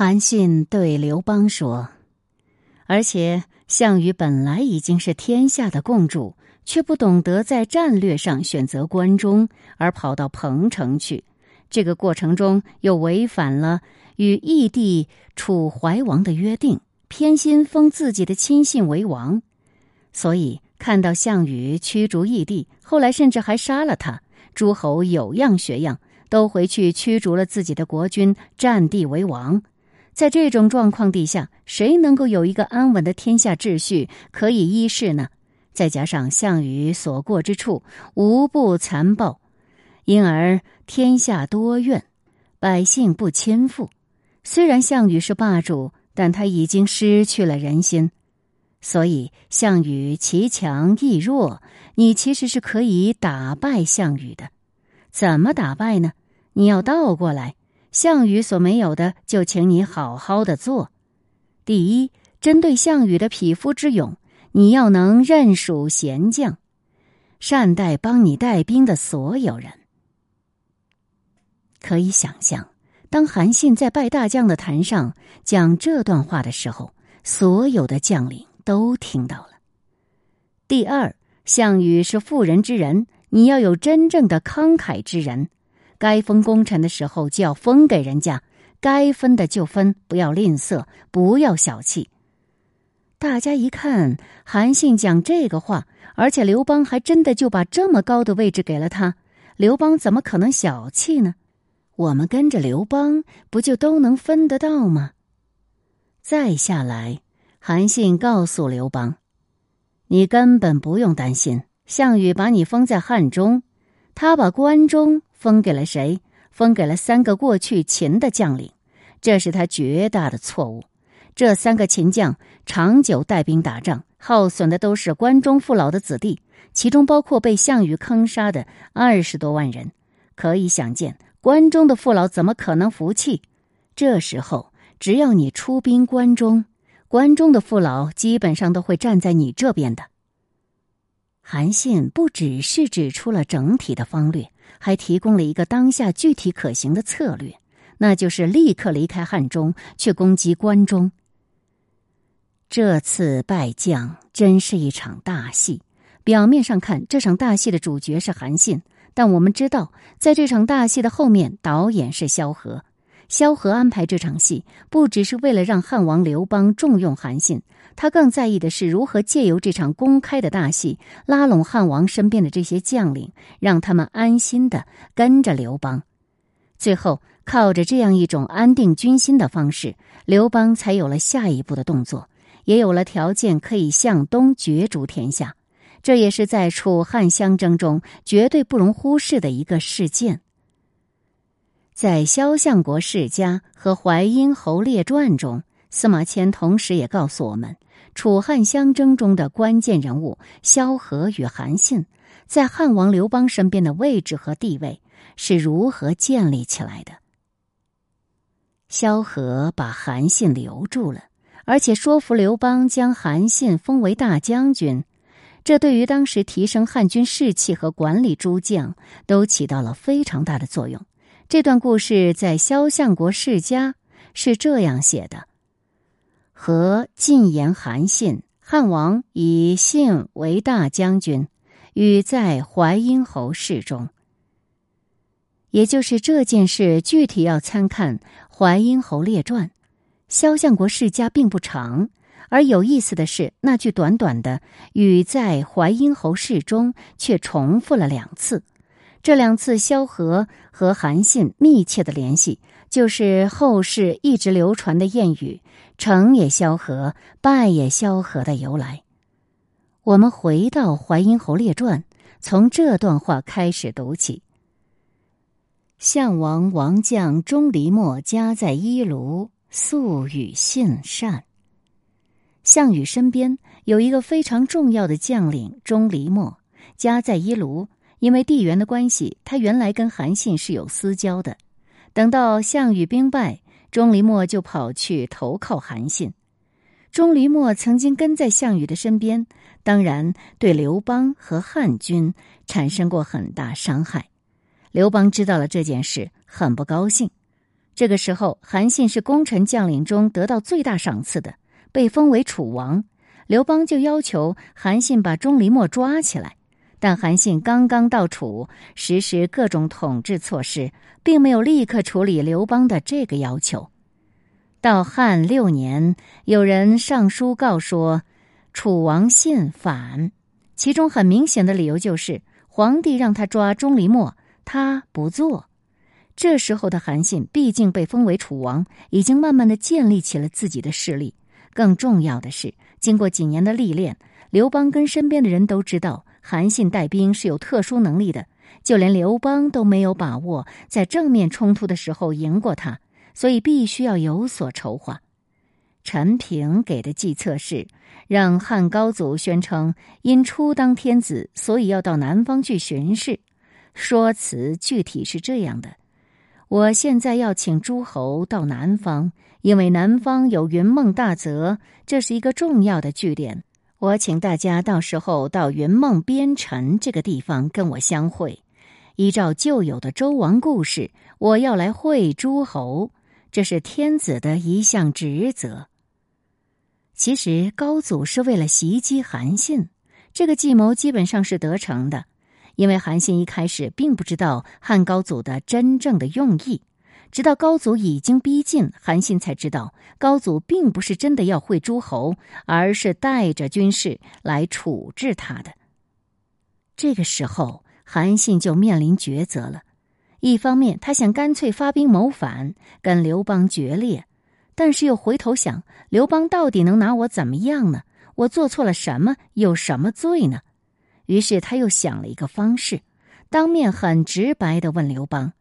韩信对刘邦说：“而且项羽本来已经是天下的共主，却不懂得在战略上选择关中，而跑到彭城去。这个过程中又违反了与义帝楚怀王的约定，偏心封自己的亲信为王。所以看到项羽驱逐义帝，后来甚至还杀了他，诸侯有样学样，都回去驱逐了自己的国君，占地为王。”在这种状况底下，谁能够有一个安稳的天下秩序可以依恃呢？再加上项羽所过之处无不残暴，因而天下多怨，百姓不亲附。虽然项羽是霸主，但他已经失去了人心。所以，项羽其强亦弱，你其实是可以打败项羽的。怎么打败呢？你要倒过来。项羽所没有的，就请你好好的做。第一，针对项羽的匹夫之勇，你要能任属贤将，善待帮你带兵的所有人。可以想象，当韩信在拜大将的坛上讲这段话的时候，所有的将领都听到了。第二，项羽是妇人之仁，你要有真正的慷慨之人。该封功臣的时候就要封给人家，该分的就分，不要吝啬，不要小气。大家一看韩信讲这个话，而且刘邦还真的就把这么高的位置给了他，刘邦怎么可能小气呢？我们跟着刘邦，不就都能分得到吗？再下来，韩信告诉刘邦：“你根本不用担心，项羽把你封在汉中，他把关中。”封给了谁？封给了三个过去秦的将领，这是他绝大的错误。这三个秦将长久带兵打仗，耗损的都是关中父老的子弟，其中包括被项羽坑杀的二十多万人。可以想见，关中的父老怎么可能服气？这时候，只要你出兵关中，关中的父老基本上都会站在你这边的。韩信不只是指出了整体的方略。还提供了一个当下具体可行的策略，那就是立刻离开汉中，去攻击关中。这次败将真是一场大戏。表面上看，这场大戏的主角是韩信，但我们知道，在这场大戏的后面，导演是萧何。萧何安排这场戏，不只是为了让汉王刘邦重用韩信，他更在意的是如何借由这场公开的大戏，拉拢汉王身边的这些将领，让他们安心的跟着刘邦。最后，靠着这样一种安定军心的方式，刘邦才有了下一步的动作，也有了条件可以向东角逐天下。这也是在楚汉相争中绝对不容忽视的一个事件。在《萧相国世家》和《淮阴侯列传》中，司马迁同时也告诉我们，楚汉相争中的关键人物萧何与韩信，在汉王刘邦身边的位置和地位是如何建立起来的。萧何把韩信留住了，而且说服刘邦将韩信封为大将军，这对于当时提升汉军士气和管理诸将都起到了非常大的作用。这段故事在《萧相国世家》是这样写的：和进言韩信，汉王以信为大将军，与在淮阴侯事中。也就是这件事具体要参看《淮阴侯列传》。《萧相国世家》并不长，而有意思的是，那句短短的“与在淮阴侯事中”却重复了两次。这两次萧何和韩信密切的联系，就是后世一直流传的谚语“成也萧何，败也萧何”的由来。我们回到《淮阴侯列传》，从这段话开始读起：项王王将钟离墨家在伊卢，素与信善。项羽身边有一个非常重要的将领钟离墨，家在伊卢。因为地缘的关系，他原来跟韩信是有私交的。等到项羽兵败，钟离莫就跑去投靠韩信。钟离莫曾经跟在项羽的身边，当然对刘邦和汉军产生过很大伤害。刘邦知道了这件事，很不高兴。这个时候，韩信是功臣将领中得到最大赏赐的，被封为楚王。刘邦就要求韩信把钟离莫抓起来，但韩信刚刚到楚，实施各种统治措施，并没有立刻处理刘邦的这个要求。到汉六年，有人上书告说，楚王信反，其中很明显的理由就是皇帝让他抓钟离墨，他不做。这时候的韩信毕竟被封为楚王，已经慢慢的建立起了自己的势力。更重要的是，经过几年的历练，刘邦跟身边的人都知道韩信带兵是有特殊能力的，就连刘邦都没有把握在正面冲突的时候赢过他，所以必须要有所筹划。陈平给的计策是让汉高祖宣称因初当天子，所以要到南方去巡视。说辞具体是这样的。我现在要请诸侯到南方，因为南方有云梦大泽，这是一个重要的据点。我请大家到时候到云梦边城这个地方跟我相会。依照旧有的周王故事，我要来会诸侯，这是天子的一项职责。其实高祖是为了袭击韩信，这个计谋基本上是得逞的。因为韩信一开始并不知道汉高祖的真正的用意，直到高祖已经逼近，韩信才知道高祖并不是真的要会诸侯，而是带着军士来处置他的。这个时候，韩信就面临抉择了：一方面，他想干脆发兵谋反，跟刘邦决裂；但是又回头想，刘邦到底能拿我怎么样呢？我做错了什么？有什么罪呢？于是他又想了一个方式，当面很直白的问刘邦：“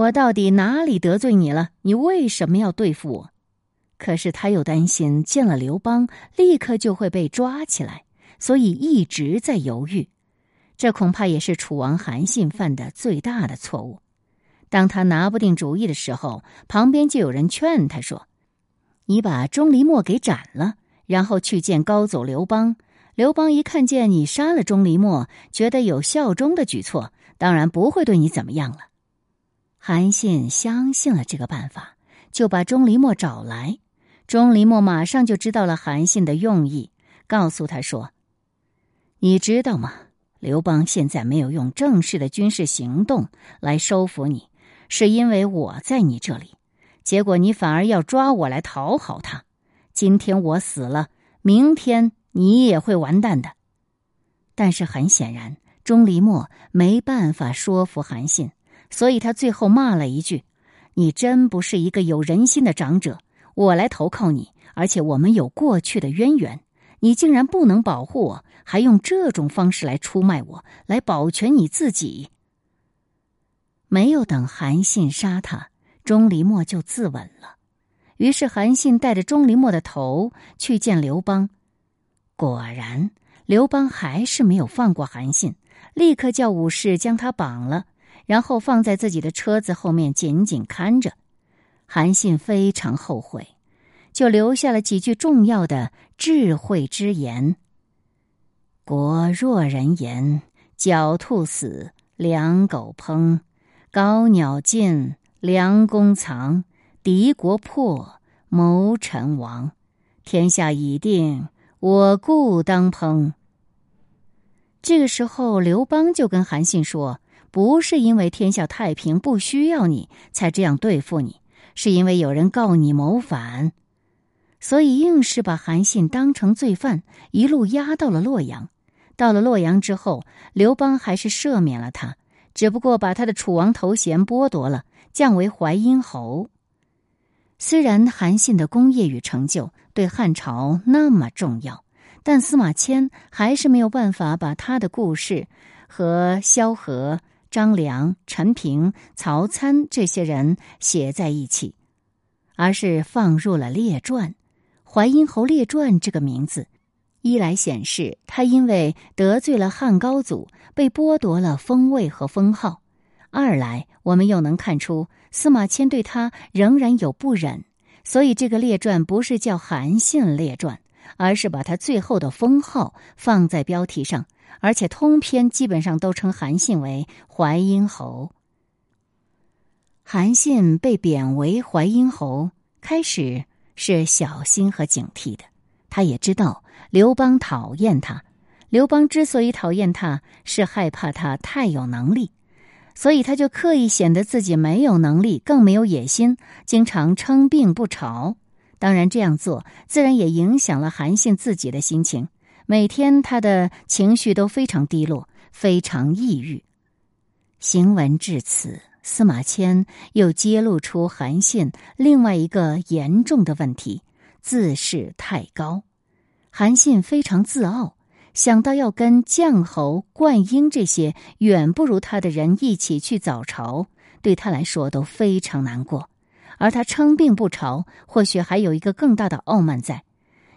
我到底哪里得罪你了？你为什么要对付我？”可是他又担心见了刘邦立刻就会被抓起来，所以一直在犹豫。这恐怕也是楚王韩信犯的最大的错误。当他拿不定主意的时候，旁边就有人劝他说：“你把钟离墨给斩了，然后去见高祖刘邦。”刘邦一看见你杀了钟离墨，觉得有效忠的举措，当然不会对你怎么样了。韩信相信了这个办法，就把钟离莫找来。钟离莫马上就知道了韩信的用意，告诉他说：“你知道吗？刘邦现在没有用正式的军事行动来收服你，是因为我在你这里。结果你反而要抓我来讨好他。今天我死了，明天……”你也会完蛋的，但是很显然，钟离莫没办法说服韩信，所以他最后骂了一句：“你真不是一个有人心的长者！我来投靠你，而且我们有过去的渊源，你竟然不能保护我，还用这种方式来出卖我，来保全你自己。”没有等韩信杀他，钟离墨就自刎了。于是韩信带着钟离墨的头去见刘邦。果然，刘邦还是没有放过韩信，立刻叫武士将他绑了，然后放在自己的车子后面紧紧看着。韩信非常后悔，就留下了几句重要的智慧之言：“国若人言，狡兔死，良狗烹；高鸟尽，良弓藏；敌国破，谋臣亡。天下已定。”我故当烹。这个时候，刘邦就跟韩信说：“不是因为天下太平不需要你才这样对付你，是因为有人告你谋反，所以硬是把韩信当成罪犯，一路押到了洛阳。到了洛阳之后，刘邦还是赦免了他，只不过把他的楚王头衔剥夺了，降为淮阴侯。虽然韩信的功业与成就，对汉朝那么重要，但司马迁还是没有办法把他的故事和萧何、张良、陈平、曹参这些人写在一起，而是放入了列传。淮阴侯列传这个名字，一来显示他因为得罪了汉高祖，被剥夺了封位和封号；二来我们又能看出司马迁对他仍然有不忍。所以，这个列传不是叫《韩信列传》，而是把他最后的封号放在标题上，而且通篇基本上都称韩信为淮阴侯。韩信被贬为淮阴侯，开始是小心和警惕的。他也知道刘邦讨厌他，刘邦之所以讨厌他，是害怕他太有能力，所以他就刻意显得自己没有能力，更没有野心，经常称病不朝。当然，这样做自然也影响了韩信自己的心情，每天他的情绪都非常低落，非常抑郁。行文至此。司马迁又揭露出韩信另外一个严重的问题：自视太高。韩信非常自傲，想到要跟绛侯、灌婴这些远不如他的人一起去早朝，对他来说都非常难过。而他称病不朝，或许还有一个更大的傲慢在。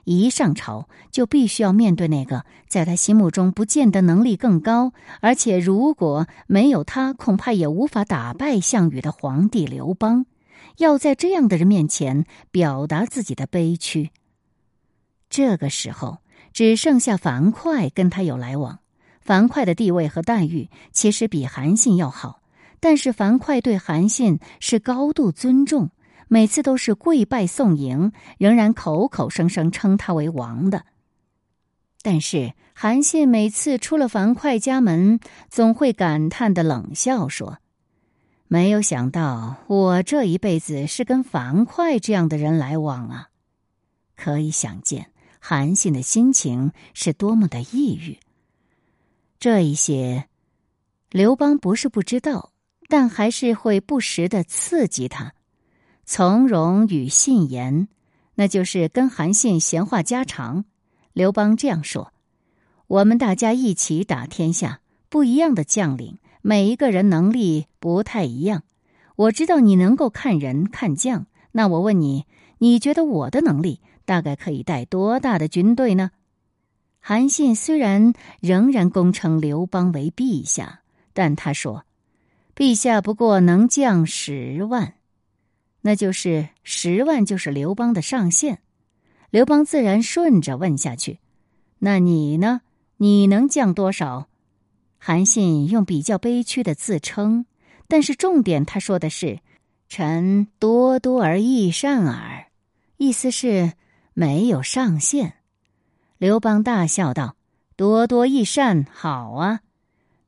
一上朝就必须要面对那个在他心目中不见得能力更高，而且如果没有他恐怕也无法打败项羽的皇帝刘邦。要在这样的人面前表达自己的悲屈。这个时候只剩下樊哙跟他有来往。樊哙的地位和待遇其实比韩信要好，但是樊哙对韩信是高度尊重。每次都是跪拜送迎，仍然口口声声称他为王的。但是韩信每次出了樊哙家门，总会感叹的冷笑说：“没有想到我这一辈子是跟樊哙这样的人来往啊！”可以想见韩信的心情是多么的抑郁。这一些，刘邦不是不知道，但还是会不时的刺激他。从容与信言，那就是跟韩信闲话家常。刘邦这样说：“我们大家一起打天下，不一样的将领，每一个人能力不太一样。我知道你能够看人看将，那我问你，你觉得我的能力大概可以带多大的军队呢？”韩信虽然仍然恭称刘邦为陛下，但他说：“陛下不过能将十万。”那就是十万，就是刘邦的上限。刘邦自然顺着问下去：“那你呢？你能降多少？”韩信用比较悲屈的自称，但是重点他说的是：“臣多多而益善耳。”意思是没有上限。刘邦大笑道：“多多益善，好啊！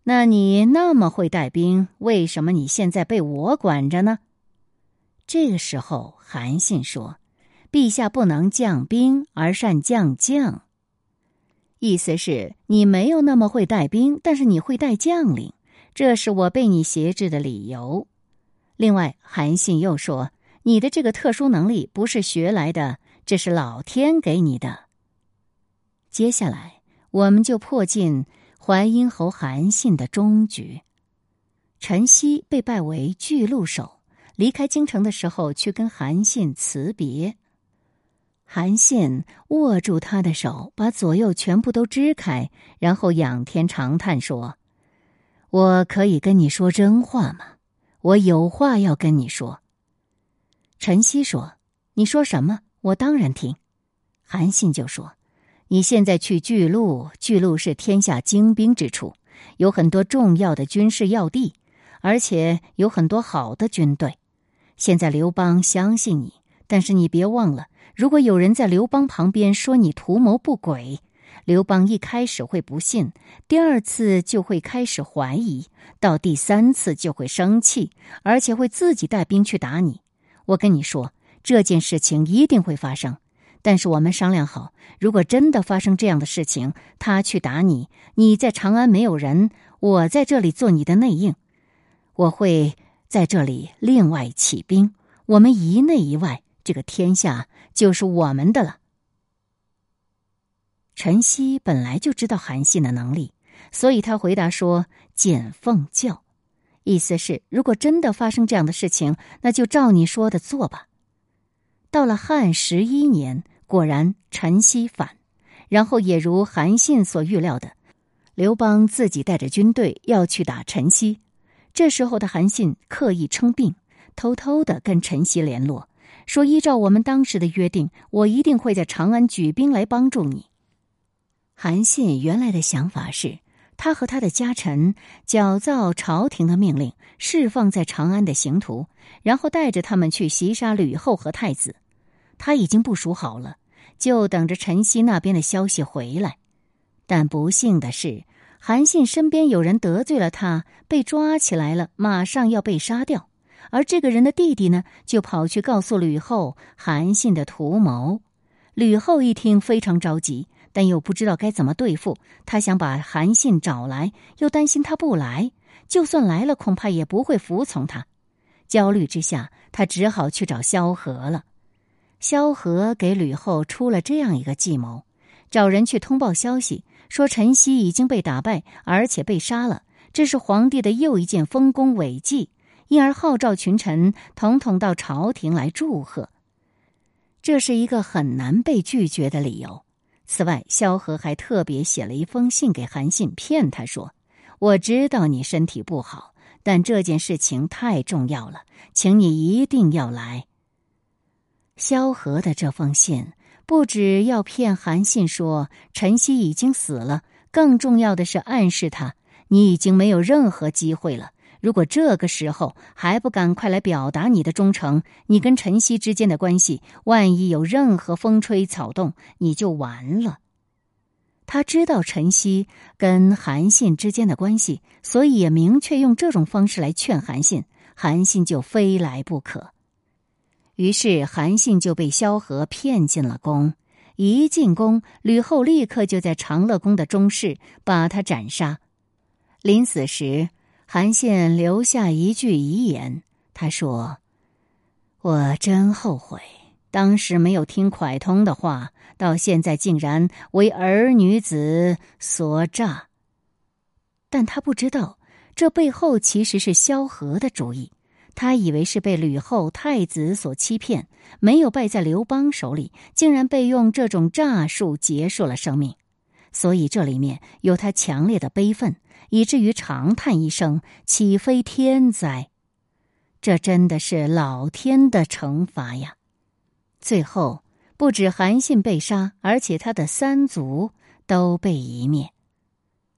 那你那么会带兵，为什么你现在被我管着呢？”这个时候，韩信说：“陛下不能将兵而善将将。”意思是你没有那么会带兵，但是你会带将领，这是我被你挟制的理由。另外，韩信又说：“你的这个特殊能力不是学来的，这是老天给你的。”接下来，我们就破尽淮阴侯韩信的终局。陈豨被拜为巨鹿守。离开京城的时候，去跟韩信辞别。韩信握住他的手，把左右全部都支开，然后仰天长叹说：“我可以跟你说真话吗？我有话要跟你说。”陈曦说：“你说什么？我当然听。”韩信就说：“你现在去巨鹿，巨鹿是天下精兵之处，有很多重要的军事要地，而且有很多好的军队。”现在刘邦相信你，但是你别忘了，如果有人在刘邦旁边说你图谋不轨，刘邦一开始会不信，第二次就会开始怀疑，到第三次就会生气，而且会自己带兵去打你。我跟你说，这件事情一定会发生。但是我们商量好，如果真的发生这样的事情，他去打你，你在长安没有人，我在这里做你的内应，我会。在这里，另外起兵，我们一内一外，这个天下就是我们的了。陈曦本来就知道韩信的能力，所以他回答说：“简奉教。”意思是，如果真的发生这样的事情，那就照你说的做吧。到了汉十一年，果然陈曦反，然后也如韩信所预料的，刘邦自己带着军队要去打陈曦。这时候的韩信刻意称病，偷偷的跟陈曦联络，说：“依照我们当时的约定，我一定会在长安举兵来帮助你。”韩信原来的想法是，他和他的家臣矫造朝廷的命令，释放在长安的刑徒，然后带着他们去袭杀吕后和太子。他已经部署好了，就等着陈曦那边的消息回来。但不幸的是，韩信身边有人得罪了他，被抓起来了，马上要被杀掉。而这个人的弟弟呢，就跑去告诉吕后韩信的图谋。吕后一听，非常着急。但又不知道该怎么对付，他想把韩信找来，又担心他不来，就算来了，恐怕也不会服从他。焦虑之下，他只好去找萧何了。萧何给吕后出了这样一个计谋：找人去通报消息，说陈曦已经被打败，而且被杀了，这是皇帝的又一件丰功伟绩，因而号召群臣统统到朝廷来祝贺。这是一个很难被拒绝的理由。此外，萧何还特别写了一封信给韩信，骗他说：“我知道你身体不好，但这件事情太重要了，请你一定要来。”萧何的这封信不只要骗韩信说陈曦已经死了，更重要的是暗示他你已经没有任何机会了。如果这个时候还不赶快来表达你的忠诚，你跟陈曦之间的关系，万一有任何风吹草动，你就完了。他知道陈曦跟韩信之间的关系，所以也明确用这种方式来劝韩信，韩信就非来不可。于是韩信就被萧何骗进了宫。一进宫，吕后立刻就在长乐宫的中室把他斩杀。临死时。韩信留下一句遗言，他说：“我真后悔当时没有听蒯通的话，到现在竟然为儿女子所诈。”但他不知道，这背后其实是萧何的主意。他以为是被吕后太子所欺骗，没有败在刘邦手里，竟然被用这种诈术结束了生命。所以这里面有他强烈的悲愤。以至于长叹一声：“岂非天灾？这真的是老天的惩罚呀！”最后，不止韩信被杀，而且他的三族都被一灭。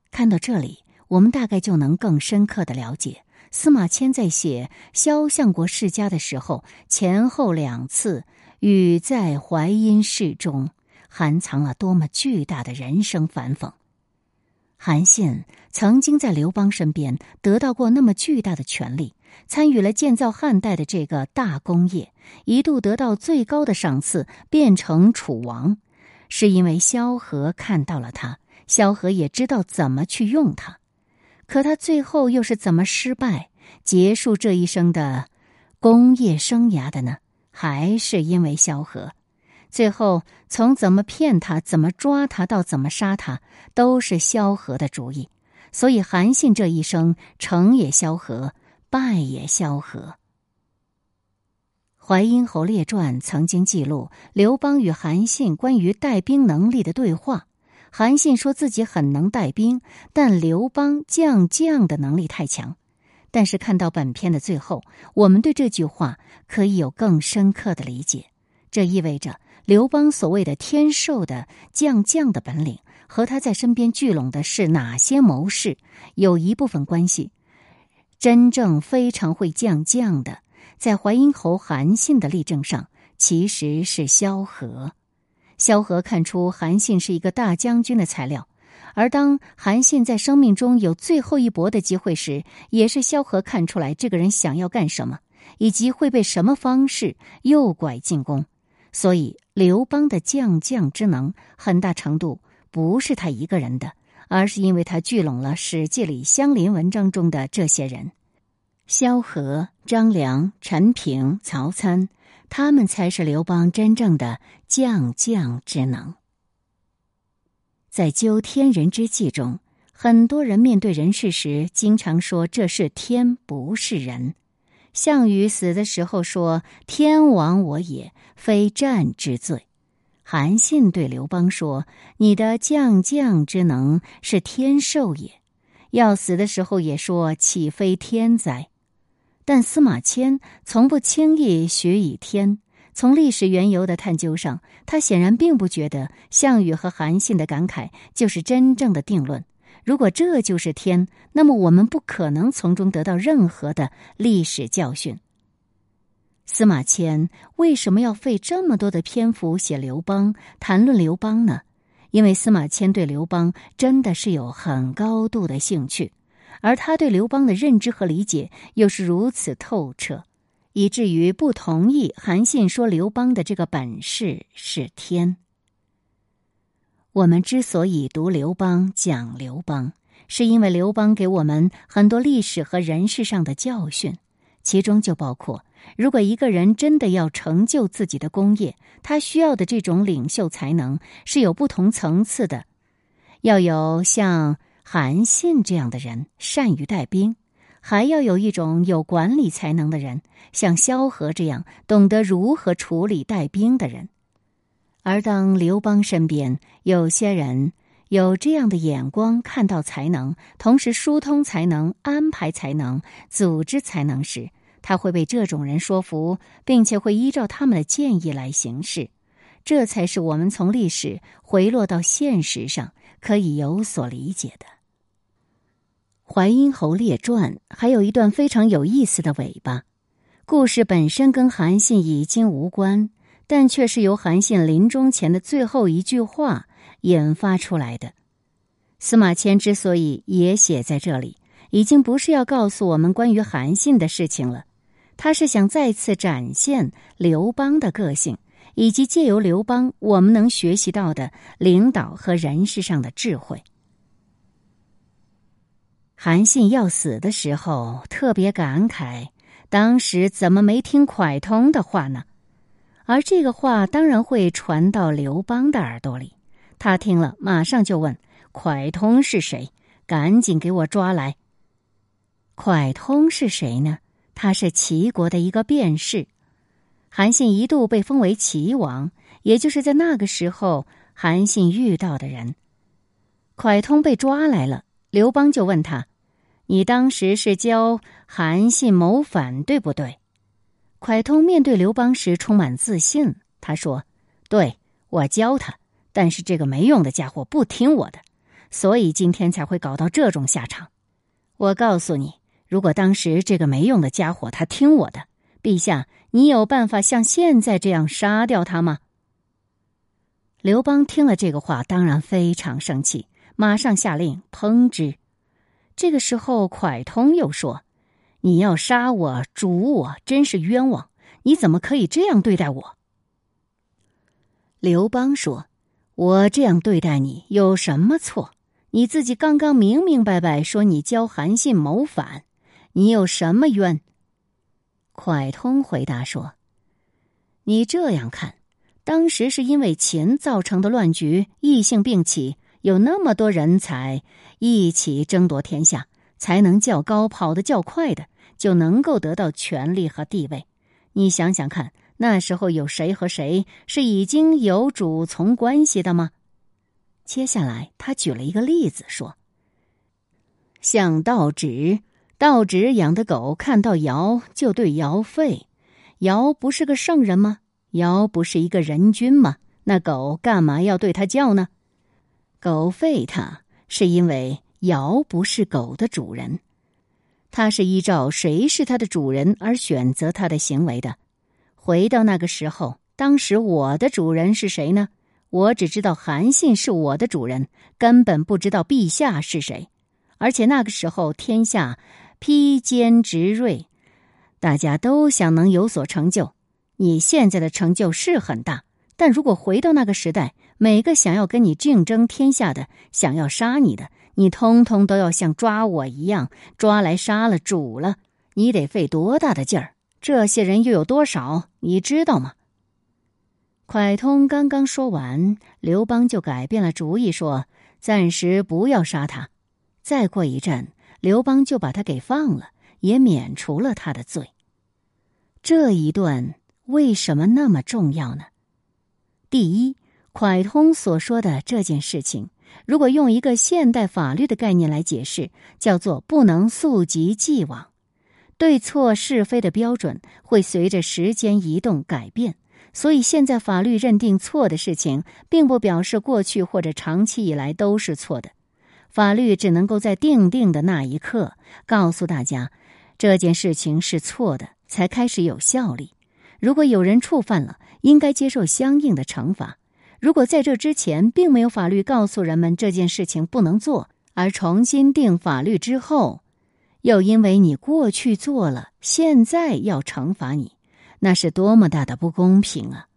看到这里，我们大概就能更深刻的了解司马迁在写萧相国世家的时候，前后两次与在淮阴市中，含藏了多么巨大的人生反讽。韩信曾经在刘邦身边得到过那么巨大的权力，参与了建造汉代的这个大工业，一度得到最高的赏赐，变成楚王，是因为萧何看到了他，萧何也知道怎么去用他，可他最后又是怎么失败，结束这一生的工业生涯的呢？还是因为萧何？最后，从怎么骗他、怎么抓他到怎么杀他，都是萧何的主意。所以，韩信这一生成也萧何，败也萧何。《淮阴侯列传》曾经记录刘邦与韩信关于带兵能力的对话。韩信说自己很能带兵，但刘邦将将的能力太强。但是看到本片的最后，我们对这句话可以有更深刻的理解。这意味着。刘邦所谓的天授的将将的本领，和他在身边聚拢的是哪些谋士，有一部分关系。真正非常会将将的，在淮阴侯韩信的例证上，其实是萧何。萧何看出韩信是一个大将军的材料，而当韩信在生命中有最后一搏的机会时，也是萧何看出来这个人想要干什么，以及会被什么方式诱拐进宫。所以，刘邦的将将之能，很大程度不是他一个人的，而是因为他聚拢了《史记》里相邻文章中的这些人：萧何、张良、陈平、曹参，他们才是刘邦真正的将将之能。在《究天人之际》中，很多人面对人事时，经常说这是天，不是人。项羽死的时候说：“天亡我也，非战之罪。”韩信对刘邦说：“你的将将之能是天授也。”要死的时候也说：“岂非天灾？”但司马迁从不轻易许以天。从历史缘由的探究上，他显然并不觉得项羽和韩信的感慨就是真正的定论。如果这就是天，那么我们不可能从中得到任何的历史教训。司马迁为什么要费这么多的篇幅写刘邦、谈论刘邦呢？因为司马迁对刘邦真的是有很高度的兴趣，而他对刘邦的认知和理解又是如此透彻，以至于不同意韩信说刘邦的这个本事是天。我们之所以读刘邦、讲刘邦，是因为刘邦给我们很多历史和人事上的教训，其中就包括。如果一个人真的要成就自己的功业，他需要的这种领袖才能是有不同层次的。要有像韩信这样的人，善于带兵；还要有一种有管理才能的人，像萧何这样懂得如何处理带兵的人。而当刘邦身边有些人有这样的眼光，看到才能，同时疏通才能、安排才能、组织才能时，他会被这种人说服，并且会依照他们的建议来行事，这才是我们从历史回落到现实上可以有所理解的。《淮阴侯列传》还有一段非常有意思的尾巴，故事本身跟韩信已经无关，但却是由韩信临终前的最后一句话引发出来的。司马迁之所以也写在这里，已经不是要告诉我们关于韩信的事情了。他是想再次展现刘邦的个性，以及借由刘邦我们能学习到的领导和人事上的智慧。韩信要死的时候，特别感慨，当时怎么没听蒯通的话呢？而这个话当然会传到刘邦的耳朵里，他听了马上就问：“蒯通是谁？赶紧给我抓来！”蒯通是谁呢？他是齐国的一个辩士，韩信一度被封为齐王，也就是在那个时候，韩信遇到的人。蒯通被抓来了，刘邦就问他：“你当时是教韩信谋反，对不对？”蒯通面对刘邦时充满自信，他说：“对，我教他，但是这个没用的家伙不听我的，所以今天才会搞到这种下场。我告诉你。”如果当时这个没用的家伙他听我的，陛下，你有办法像现在这样杀掉他吗？刘邦听了这个话，当然非常生气，马上下令烹之。这个时候，蒯通又说：“你要杀我、煮我，真是冤枉！你怎么可以这样对待我？”刘邦说：“我这样对待你有什么错？你自己刚刚明明白白说你教韩信谋反。”你有什么冤？蒯通回答说：“你这样看，当时是因为秦造成的乱局，异性并起，有那么多人才一起争夺天下，才能较高，跑得较快的，就能够得到权力和地位。你想想看，那时候有谁和谁是已经有主从关系的吗？”接下来，他举了一个例子说：“像道直。”道直养的狗看到尧就对尧吠，尧不是个圣人吗？尧不是一个人君吗？那狗干嘛要对他叫呢？狗吠他是因为尧不是狗的主人，他是依照谁是他的主人而选择他的行为的。回到那个时候，当时我的主人是谁呢？我只知道韩信是我的主人，根本不知道陛下是谁。而且那个时候天下。披坚执锐，大家都想能有所成就。你现在的成就是很大，但如果回到那个时代，每个想要跟你竞争天下的、想要杀你的，你通通都要像抓我一样抓来杀了煮了，你得费多大的劲儿？这些人又有多少？你知道吗？蒯通刚刚说完，刘邦就改变了主意，说：“暂时不要杀他，再过一阵。”刘邦就把他给放了，也免除了他的罪。这一段为什么那么重要呢？第一，蒯通所说的这件事情，如果用一个现代法律的概念来解释，叫做不能溯及既往。对错是非的标准会随着时间移动改变，所以现在法律认定错的事情，并不表示过去或者长期以来都是错的。法律只能够在定定的那一刻告诉大家这件事情是错的，才开始有效力。如果有人触犯了，应该接受相应的惩罚。如果在这之前并没有法律告诉人们这件事情不能做，而重新定法律之后，又因为你过去做了，现在要惩罚你，那是多么大的不公平啊！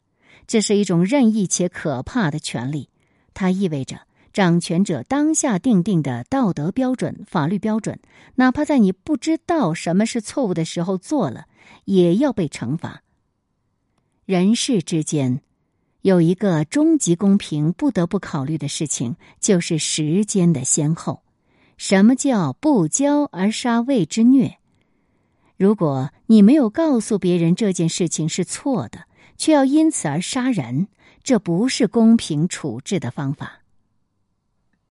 这是一种任意且可怕的权利，它意味着掌权者当下定定的道德标准、法律标准，哪怕在你不知道什么是错误的时候做了，也要被惩罚。人世之间，有一个终极公平不得不考虑的事情，就是时间的先后。什么叫不教而杀谓之虐？如果你没有告诉别人这件事情是错的，却要因此而杀人，这不是公平处置的方法。